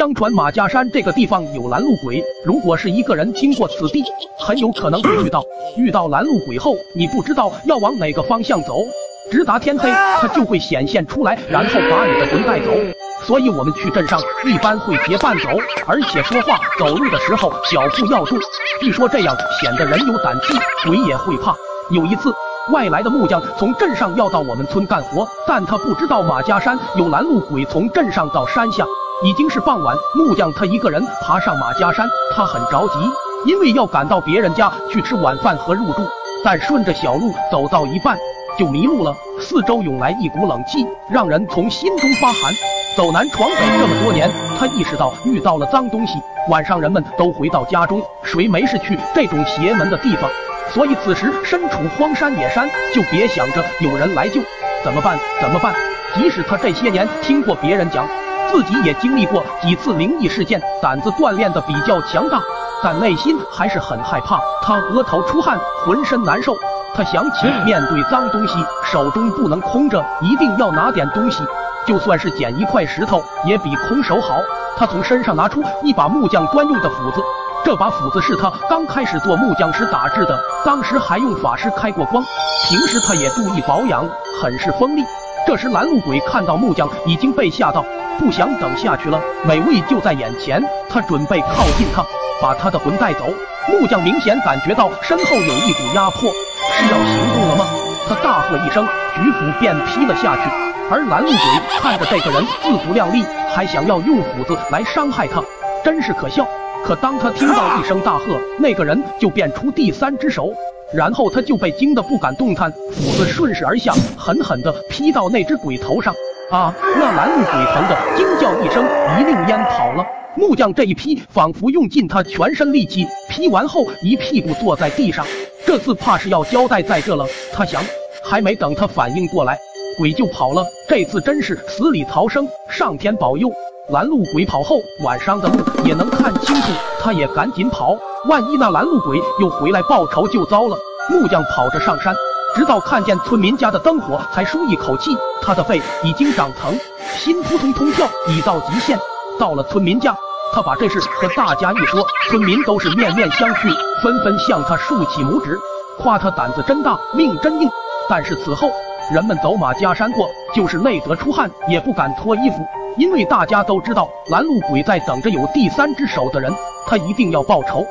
相传马家山这个地方有拦路鬼，如果是一个人经过此地，很有可能会遇到。遇到拦路鬼后，你不知道要往哪个方向走，直达天黑，他就会显现出来，然后把你的魂带走。所以我们去镇上一般会结伴走，而且说话走路的时候脚步要重，据说这样显得人有胆气，鬼也会怕。有一次。外来的木匠从镇上要到我们村干活，但他不知道马家山有拦路鬼从镇上到山下。已经是傍晚，木匠他一个人爬上马家山，他很着急，因为要赶到别人家去吃晚饭和入住。但顺着小路走到一半就迷路了，四周涌来一股冷气，让人从心中发寒。走南闯北这么多年，他意识到遇到了脏东西。晚上人们都回到家中，谁没事去这种邪门的地方？所以此时身处荒山野山，就别想着有人来救。怎么办？怎么办？即使他这些年听过别人讲，自己也经历过几次灵异事件，胆子锻炼的比较强大，但内心还是很害怕。他额头出汗，浑身难受。他想起面对脏东西，手中不能空着，一定要拿点东西，就算是捡一块石头，也比空手好。他从身上拿出一把木匠专用的斧子。这把斧子是他刚开始做木匠时打制的，当时还用法师开过光。平时他也注意保养，很是锋利。这时拦路鬼看到木匠已经被吓到，不想等下去了，美味就在眼前，他准备靠近他，把他的魂带走。木匠明显感觉到身后有一股压迫，是要行动了吗？他大喝一声，举斧便劈了下去。而拦路鬼看着这个人自不量力，还想要用斧子来伤害他，真是可笑。可当他听到一声大喝，那个人就变出第三只手，然后他就被惊得不敢动弹，斧子顺势而下，狠狠地劈到那只鬼头上。啊！那拦路鬼疼的惊叫一声，一溜烟跑了。木匠这一劈，仿佛用尽他全身力气，劈完后一屁股坐在地上。这次怕是要交代在这了，他想。还没等他反应过来，鬼就跑了。这次真是死里逃生，上天保佑。拦路鬼跑后，晚上的路也能看清楚，他也赶紧跑。万一那拦路鬼又回来报仇，就糟了。木匠跑着上山，直到看见村民家的灯火，才舒一口气。他的肺已经长疼，心扑通通跳，已到极限。到了村民家，他把这事和大家一说，村民都是面面相觑，纷纷向他竖起拇指，夸他胆子真大，命真硬。但是此后，人们走马加山过，就是累得出汗，也不敢脱衣服。因为大家都知道，拦路鬼在等着有第三只手的人，他一定要报仇。